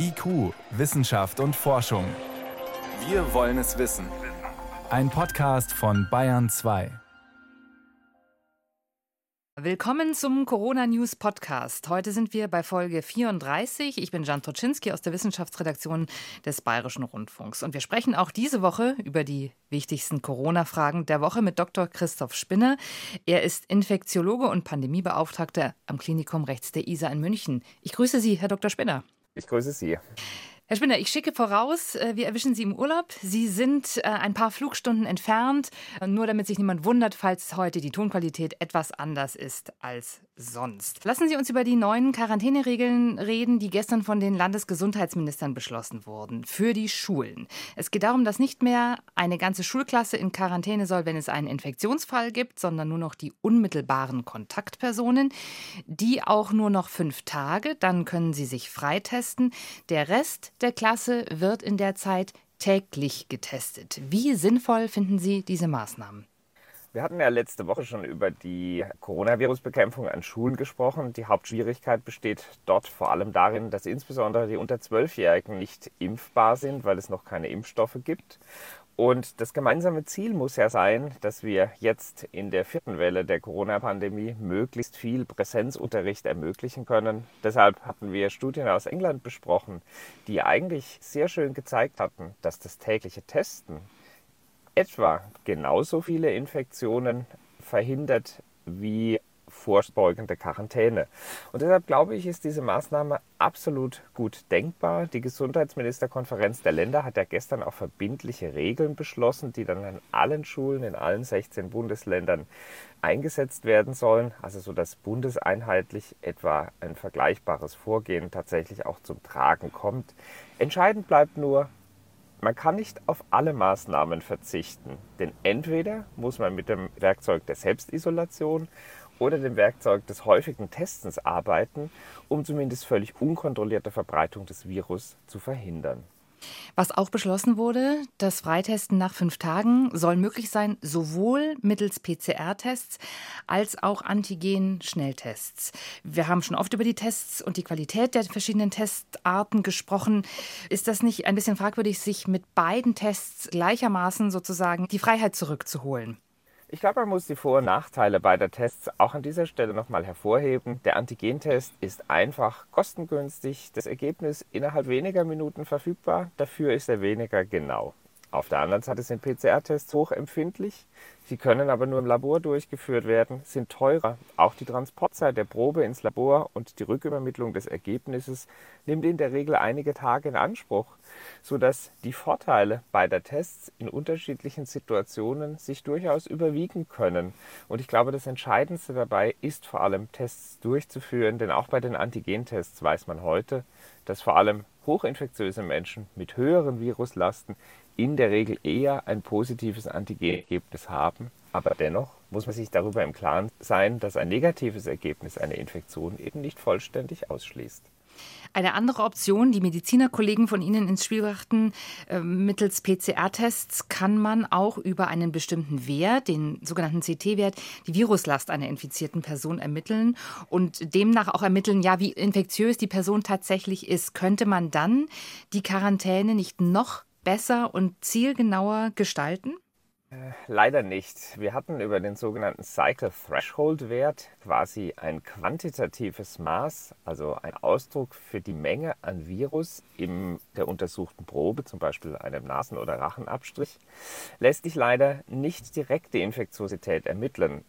IQ, Wissenschaft und Forschung. Wir wollen es wissen. Ein Podcast von Bayern 2. Willkommen zum Corona News Podcast. Heute sind wir bei Folge 34. Ich bin Jan Toczynski aus der Wissenschaftsredaktion des Bayerischen Rundfunks. Und wir sprechen auch diese Woche über die wichtigsten Corona-Fragen der Woche mit Dr. Christoph Spinner. Er ist Infektiologe und Pandemiebeauftragter am Klinikum rechts der ISA in München. Ich grüße Sie, Herr Dr. Spinner. Ich grüße Sie. Herr Spinner, ich schicke voraus, äh, wir erwischen Sie im Urlaub. Sie sind äh, ein paar Flugstunden entfernt, nur damit sich niemand wundert, falls heute die Tonqualität etwas anders ist als sonst. Lassen Sie uns über die neuen Quarantäneregeln reden, die gestern von den Landesgesundheitsministern beschlossen wurden für die Schulen. Es geht darum, dass nicht mehr eine ganze Schulklasse in Quarantäne soll, wenn es einen Infektionsfall gibt, sondern nur noch die unmittelbaren Kontaktpersonen. Die auch nur noch fünf Tage, dann können sie sich freitesten. Der Rest der Klasse wird in der Zeit täglich getestet. Wie sinnvoll finden Sie diese Maßnahmen? Wir hatten ja letzte Woche schon über die Coronavirus-Bekämpfung an Schulen gesprochen. Die Hauptschwierigkeit besteht dort vor allem darin, dass insbesondere die unter Zwölfjährigen nicht impfbar sind, weil es noch keine Impfstoffe gibt. Und das gemeinsame Ziel muss ja sein, dass wir jetzt in der vierten Welle der Corona-Pandemie möglichst viel Präsenzunterricht ermöglichen können. Deshalb hatten wir Studien aus England besprochen, die eigentlich sehr schön gezeigt hatten, dass das tägliche Testen etwa genauso viele Infektionen verhindert wie vorbeugende Quarantäne. Und deshalb glaube ich, ist diese Maßnahme absolut gut denkbar. Die Gesundheitsministerkonferenz der Länder hat ja gestern auch verbindliche Regeln beschlossen, die dann an allen Schulen in allen 16 Bundesländern eingesetzt werden sollen. Also so, dass bundeseinheitlich etwa ein vergleichbares Vorgehen tatsächlich auch zum Tragen kommt. Entscheidend bleibt nur, man kann nicht auf alle Maßnahmen verzichten, denn entweder muss man mit dem Werkzeug der Selbstisolation oder dem Werkzeug des häufigen Testens arbeiten, um zumindest völlig unkontrollierte Verbreitung des Virus zu verhindern. Was auch beschlossen wurde, das Freitesten nach fünf Tagen soll möglich sein, sowohl mittels PCR-Tests als auch Antigen-Schnelltests. Wir haben schon oft über die Tests und die Qualität der verschiedenen Testarten gesprochen. Ist das nicht ein bisschen fragwürdig, sich mit beiden Tests gleichermaßen sozusagen die Freiheit zurückzuholen? Ich glaube, man muss die Vor- und Nachteile beider Tests auch an dieser Stelle nochmal hervorheben. Der Antigentest ist einfach kostengünstig, das Ergebnis innerhalb weniger Minuten verfügbar, dafür ist er weniger genau. Auf der anderen Seite sind PCR-Tests hochempfindlich. Sie können aber nur im Labor durchgeführt werden, sind teurer. Auch die Transportzeit der Probe ins Labor und die Rückübermittlung des Ergebnisses nimmt in der Regel einige Tage in Anspruch, sodass die Vorteile beider Tests in unterschiedlichen Situationen sich durchaus überwiegen können. Und ich glaube, das Entscheidendste dabei ist vor allem Tests durchzuführen, denn auch bei den Antigentests weiß man heute, dass vor allem hochinfektiöse Menschen mit höheren Viruslasten in der Regel eher ein positives Antigenergebnis haben. Aber dennoch muss man sich darüber im Klaren sein, dass ein negatives Ergebnis eine Infektion eben nicht vollständig ausschließt. Eine andere Option, die Medizinerkollegen von Ihnen ins Spiel brachten, äh, mittels PCR-Tests kann man auch über einen bestimmten Wert, den sogenannten CT-Wert, die Viruslast einer infizierten Person ermitteln und demnach auch ermitteln, ja, wie infektiös die Person tatsächlich ist. Könnte man dann die Quarantäne nicht noch besser und zielgenauer gestalten? Äh, leider nicht. Wir hatten über den sogenannten Cycle Threshold Wert quasi ein quantitatives Maß, also ein Ausdruck für die Menge an Virus in der untersuchten Probe, zum Beispiel einem Nasen- oder Rachenabstrich, lässt sich leider nicht direkt die Infektiosität ermitteln.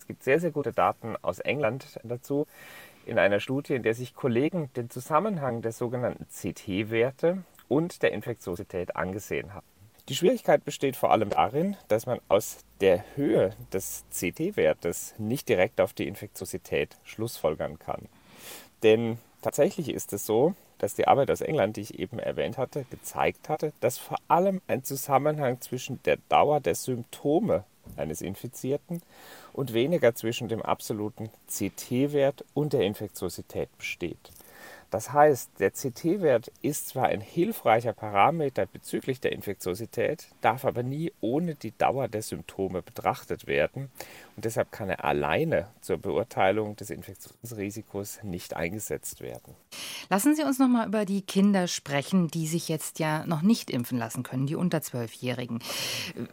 Es gibt sehr, sehr gute Daten aus England dazu, in einer Studie, in der sich Kollegen den Zusammenhang der sogenannten CT-Werte und der Infektiosität angesehen haben. Die Schwierigkeit besteht vor allem darin, dass man aus der Höhe des CT-Wertes nicht direkt auf die Infektiosität schlussfolgern kann. Denn tatsächlich ist es so, dass die Arbeit aus England, die ich eben erwähnt hatte, gezeigt hatte, dass vor allem ein Zusammenhang zwischen der Dauer der Symptome eines Infizierten und weniger zwischen dem absoluten CT-Wert und der Infektiosität besteht. Das heißt, der CT-Wert ist zwar ein hilfreicher Parameter bezüglich der Infektiosität, darf aber nie ohne die Dauer der Symptome betrachtet werden. Und deshalb kann er alleine zur Beurteilung des Infektionsrisikos nicht eingesetzt werden. Lassen Sie uns noch mal über die Kinder sprechen, die sich jetzt ja noch nicht impfen lassen können, die unter zwölfjährigen.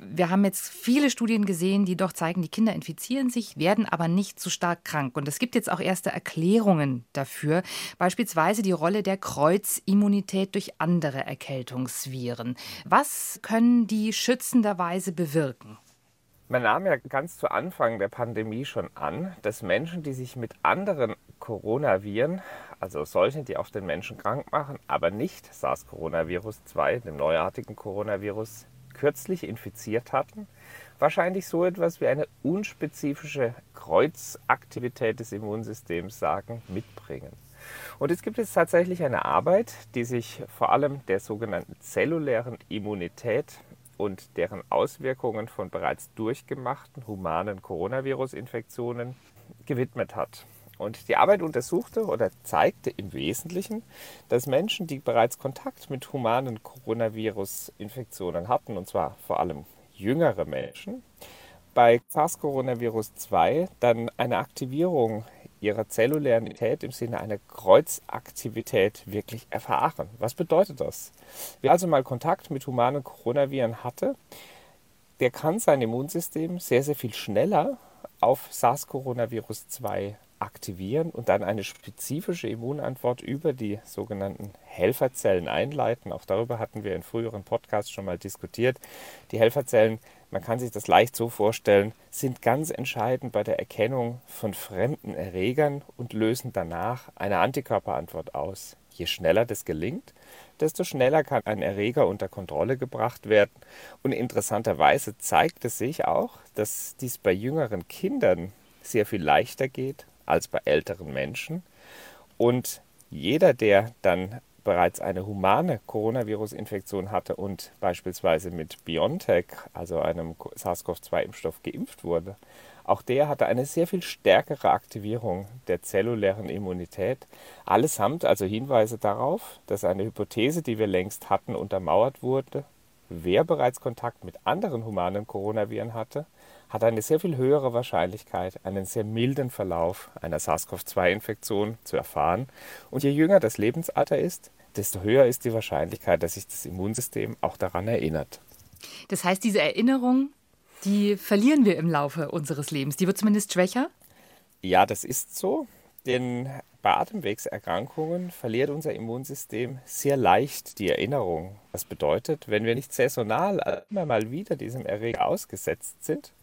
Wir haben jetzt viele Studien gesehen, die doch zeigen, die Kinder infizieren sich, werden aber nicht so stark krank. Und es gibt jetzt auch erste Erklärungen dafür, beispielsweise die Rolle der Kreuzimmunität durch andere Erkältungsviren. Was können die schützenderweise bewirken? Man nahm ja ganz zu Anfang der Pandemie schon an, dass Menschen, die sich mit anderen Coronaviren, also solchen, die auch den Menschen krank machen, aber nicht SARS-Coronavirus 2, dem neuartigen Coronavirus, kürzlich infiziert hatten, wahrscheinlich so etwas wie eine unspezifische Kreuzaktivität des Immunsystems sagen, mitbringen. Und es gibt jetzt tatsächlich eine Arbeit, die sich vor allem der sogenannten zellulären Immunität und deren Auswirkungen von bereits durchgemachten humanen Coronavirus-Infektionen gewidmet hat. Und die Arbeit untersuchte oder zeigte im Wesentlichen, dass Menschen, die bereits Kontakt mit humanen Coronavirus-Infektionen hatten, und zwar vor allem jüngere Menschen, bei SARS-Coronavirus 2 dann eine Aktivierung ihrer zellulären Immunität im Sinne einer Kreuzaktivität wirklich erfahren. Was bedeutet das? Wer also mal Kontakt mit humanen Coronaviren hatte, der kann sein Immunsystem sehr, sehr viel schneller auf SARS-Coronavirus 2 aktivieren und dann eine spezifische Immunantwort über die sogenannten Helferzellen einleiten. Auch darüber hatten wir in früheren Podcasts schon mal diskutiert. Die Helferzellen, man kann sich das leicht so vorstellen, sind ganz entscheidend bei der Erkennung von fremden Erregern und lösen danach eine Antikörperantwort aus. Je schneller das gelingt, desto schneller kann ein Erreger unter Kontrolle gebracht werden. Und interessanterweise zeigt es sich auch, dass dies bei jüngeren Kindern sehr viel leichter geht als bei älteren Menschen. Und jeder, der dann bereits eine humane Coronavirus-Infektion hatte und beispielsweise mit BioNTech, also einem SARS-CoV-2-Impfstoff, geimpft wurde, auch der hatte eine sehr viel stärkere Aktivierung der zellulären Immunität. Allesamt also Hinweise darauf, dass eine Hypothese, die wir längst hatten, untermauert wurde. Wer bereits Kontakt mit anderen humanen Coronaviren hatte, hat eine sehr viel höhere Wahrscheinlichkeit, einen sehr milden Verlauf einer SARS-CoV-2-Infektion zu erfahren. Und je jünger das Lebensalter ist, desto höher ist die Wahrscheinlichkeit, dass sich das Immunsystem auch daran erinnert. Das heißt, diese Erinnerung, die verlieren wir im Laufe unseres Lebens. Die wird zumindest schwächer? Ja, das ist so. Denn bei Atemwegserkrankungen verliert unser Immunsystem sehr leicht die Erinnerung. Das bedeutet, wenn wir nicht saisonal immer mal wieder diesem Erreger ausgesetzt sind,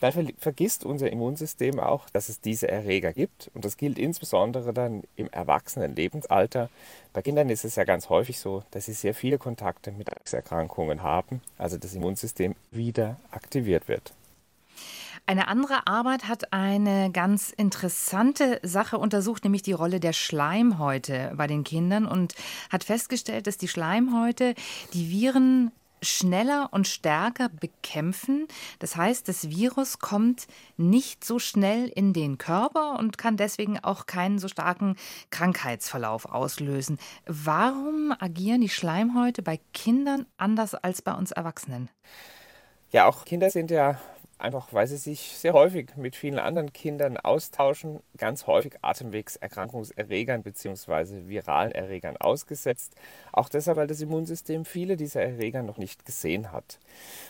dann vergisst unser Immunsystem auch, dass es diese Erreger gibt. Und das gilt insbesondere dann im erwachsenen Lebensalter. Bei Kindern ist es ja ganz häufig so, dass sie sehr viele Kontakte mit Erkrankungen haben, also das Immunsystem wieder aktiviert wird. Eine andere Arbeit hat eine ganz interessante Sache untersucht, nämlich die Rolle der Schleimhäute bei den Kindern und hat festgestellt, dass die Schleimhäute die Viren schneller und stärker bekämpfen. Das heißt, das Virus kommt nicht so schnell in den Körper und kann deswegen auch keinen so starken Krankheitsverlauf auslösen. Warum agieren die Schleimhäute bei Kindern anders als bei uns Erwachsenen? Ja, auch Kinder sind ja einfach weil sie sich sehr häufig mit vielen anderen Kindern austauschen, ganz häufig Atemwegserkrankungserregern bzw. viralen Erregern ausgesetzt. Auch deshalb, weil das Immunsystem viele dieser Erreger noch nicht gesehen hat.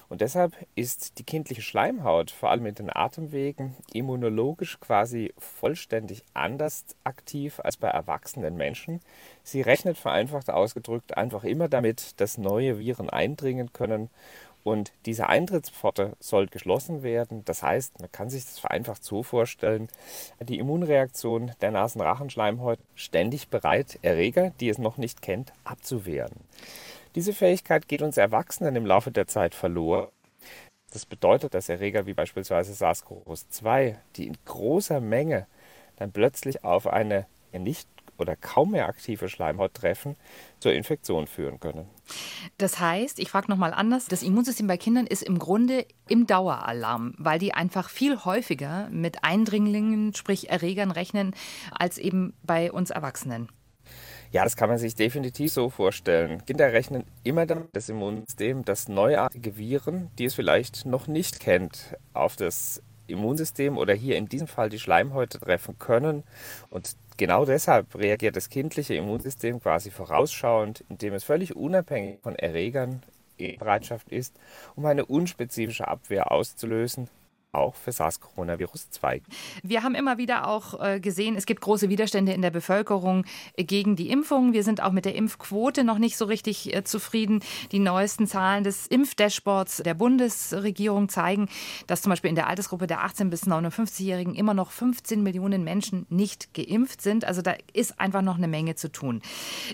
Und deshalb ist die kindliche Schleimhaut, vor allem in den Atemwegen, immunologisch quasi vollständig anders aktiv als bei erwachsenen Menschen. Sie rechnet vereinfacht ausgedrückt einfach immer damit, dass neue Viren eindringen können und diese Eintrittspforte soll geschlossen werden. Das heißt, man kann sich das vereinfacht so vorstellen, die Immunreaktion der Nasenrachenschleimhaut ständig bereit, Erreger, die es noch nicht kennt, abzuwehren. Diese Fähigkeit geht uns Erwachsenen im Laufe der Zeit verloren. Das bedeutet, dass Erreger wie beispielsweise SARS-CoV-2, die in großer Menge dann plötzlich auf eine nicht oder kaum mehr aktive Schleimhaut treffen, zur Infektion führen können. Das heißt, ich frage nochmal anders, das Immunsystem bei Kindern ist im Grunde im Daueralarm, weil die einfach viel häufiger mit Eindringlingen, sprich Erregern rechnen, als eben bei uns Erwachsenen. Ja, das kann man sich definitiv so vorstellen. Kinder rechnen immer damit, das Immunsystem, dass neuartige Viren, die es vielleicht noch nicht kennt, auf das Immunsystem oder hier in diesem Fall die Schleimhäute treffen können. Und genau deshalb reagiert das kindliche Immunsystem quasi vorausschauend, indem es völlig unabhängig von Erregern in Bereitschaft ist, um eine unspezifische Abwehr auszulösen, auch für SARS-Coronavirus 2. Wir haben immer wieder auch äh, gesehen, es gibt große Widerstände in der Bevölkerung gegen die Impfung. Wir sind auch mit der Impfquote noch nicht so richtig äh, zufrieden. Die neuesten Zahlen des Impfdashboards der Bundesregierung zeigen, dass zum Beispiel in der Altersgruppe der 18 bis 59-Jährigen immer noch 15 Millionen Menschen nicht geimpft sind. Also da ist einfach noch eine Menge zu tun.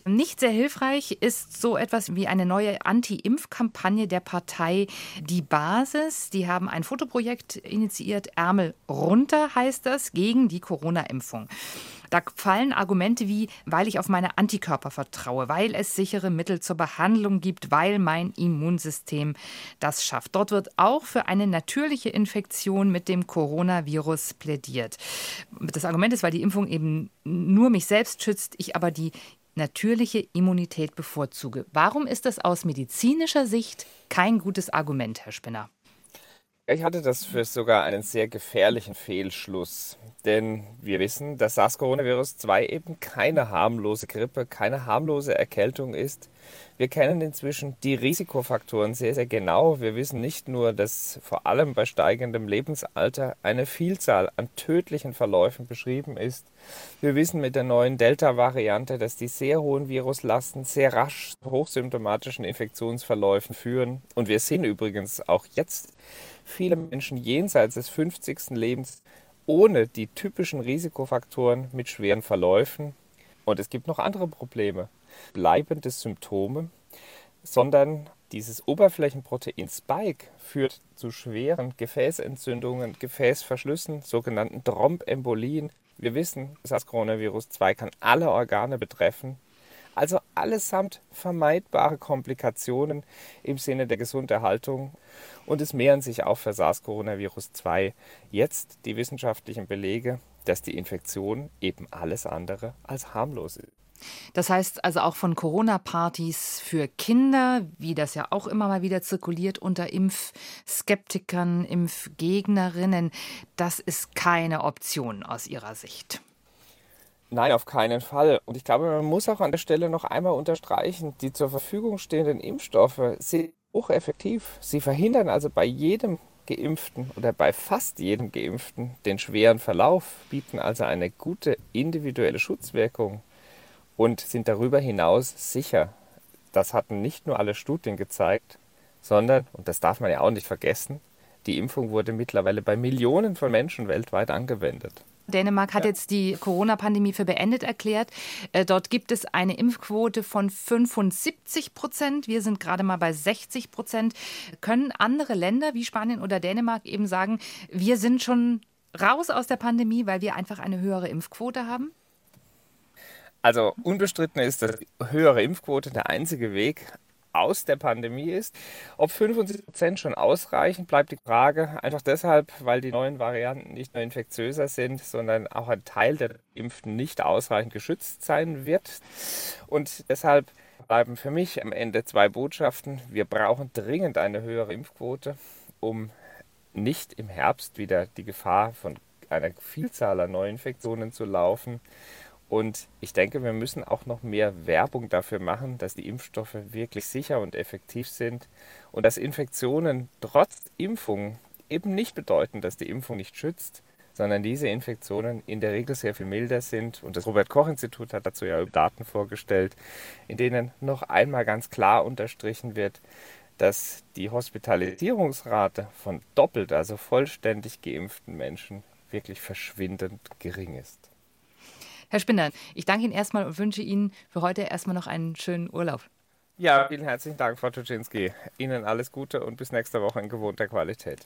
Nicht sehr hilfreich ist so etwas wie eine neue Anti-Impf-Kampagne der Partei Die Basis. Die haben ein Fotoprojekt initiiert Ärmel runter, heißt das, gegen die Corona-Impfung. Da fallen Argumente wie, weil ich auf meine Antikörper vertraue, weil es sichere Mittel zur Behandlung gibt, weil mein Immunsystem das schafft. Dort wird auch für eine natürliche Infektion mit dem Coronavirus plädiert. Das Argument ist, weil die Impfung eben nur mich selbst schützt, ich aber die natürliche Immunität bevorzuge. Warum ist das aus medizinischer Sicht kein gutes Argument, Herr Spinner? Ich hatte das für sogar einen sehr gefährlichen Fehlschluss. Denn wir wissen, dass SARS-Coronavirus 2 eben keine harmlose Grippe, keine harmlose Erkältung ist. Wir kennen inzwischen die Risikofaktoren sehr, sehr genau. Wir wissen nicht nur, dass vor allem bei steigendem Lebensalter eine Vielzahl an tödlichen Verläufen beschrieben ist. Wir wissen mit der neuen Delta-Variante, dass die sehr hohen Viruslasten sehr rasch hochsymptomatischen Infektionsverläufen führen. Und wir sehen übrigens auch jetzt, viele Menschen jenseits des 50. Lebens ohne die typischen Risikofaktoren mit schweren Verläufen. Und es gibt noch andere Probleme, bleibende Symptome, sondern dieses Oberflächenprotein Spike führt zu schweren Gefäßentzündungen, Gefäßverschlüssen, sogenannten Thrombembolien. Wir wissen, das Coronavirus 2 kann alle Organe betreffen also allesamt vermeidbare Komplikationen im Sinne der Gesunderhaltung. Und es mehren sich auch für SARS-Coronavirus 2 jetzt die wissenschaftlichen Belege, dass die Infektion eben alles andere als harmlos ist. Das heißt also auch von Corona-Partys für Kinder, wie das ja auch immer mal wieder zirkuliert unter Impfskeptikern, Impfgegnerinnen, das ist keine Option aus Ihrer Sicht. Nein, auf keinen Fall. Und ich glaube, man muss auch an der Stelle noch einmal unterstreichen, die zur Verfügung stehenden Impfstoffe sind hocheffektiv. Sie verhindern also bei jedem Geimpften oder bei fast jedem Geimpften den schweren Verlauf, bieten also eine gute individuelle Schutzwirkung und sind darüber hinaus sicher. Das hatten nicht nur alle Studien gezeigt, sondern, und das darf man ja auch nicht vergessen, die Impfung wurde mittlerweile bei Millionen von Menschen weltweit angewendet. Dänemark hat ja. jetzt die Corona-Pandemie für beendet erklärt. Äh, dort gibt es eine Impfquote von 75 Prozent. Wir sind gerade mal bei 60 Prozent. Können andere Länder wie Spanien oder Dänemark eben sagen, wir sind schon raus aus der Pandemie, weil wir einfach eine höhere Impfquote haben? Also unbestritten ist, dass höhere Impfquote der einzige Weg aus der Pandemie ist. Ob 75 Prozent schon ausreichen, bleibt die Frage. Einfach deshalb, weil die neuen Varianten nicht nur infektiöser sind, sondern auch ein Teil der Impften nicht ausreichend geschützt sein wird. Und deshalb bleiben für mich am Ende zwei Botschaften. Wir brauchen dringend eine höhere Impfquote, um nicht im Herbst wieder die Gefahr von einer Vielzahl an Neuinfektionen zu laufen. Und ich denke, wir müssen auch noch mehr Werbung dafür machen, dass die Impfstoffe wirklich sicher und effektiv sind und dass Infektionen trotz Impfung eben nicht bedeuten, dass die Impfung nicht schützt, sondern diese Infektionen in der Regel sehr viel milder sind. Und das Robert Koch Institut hat dazu ja Daten vorgestellt, in denen noch einmal ganz klar unterstrichen wird, dass die Hospitalisierungsrate von doppelt, also vollständig geimpften Menschen wirklich verschwindend gering ist. Herr Spinner, ich danke Ihnen erstmal und wünsche Ihnen für heute erstmal noch einen schönen Urlaub. Ja, vielen herzlichen Dank, Frau Tuczynski. Ihnen alles Gute und bis nächste Woche in gewohnter Qualität.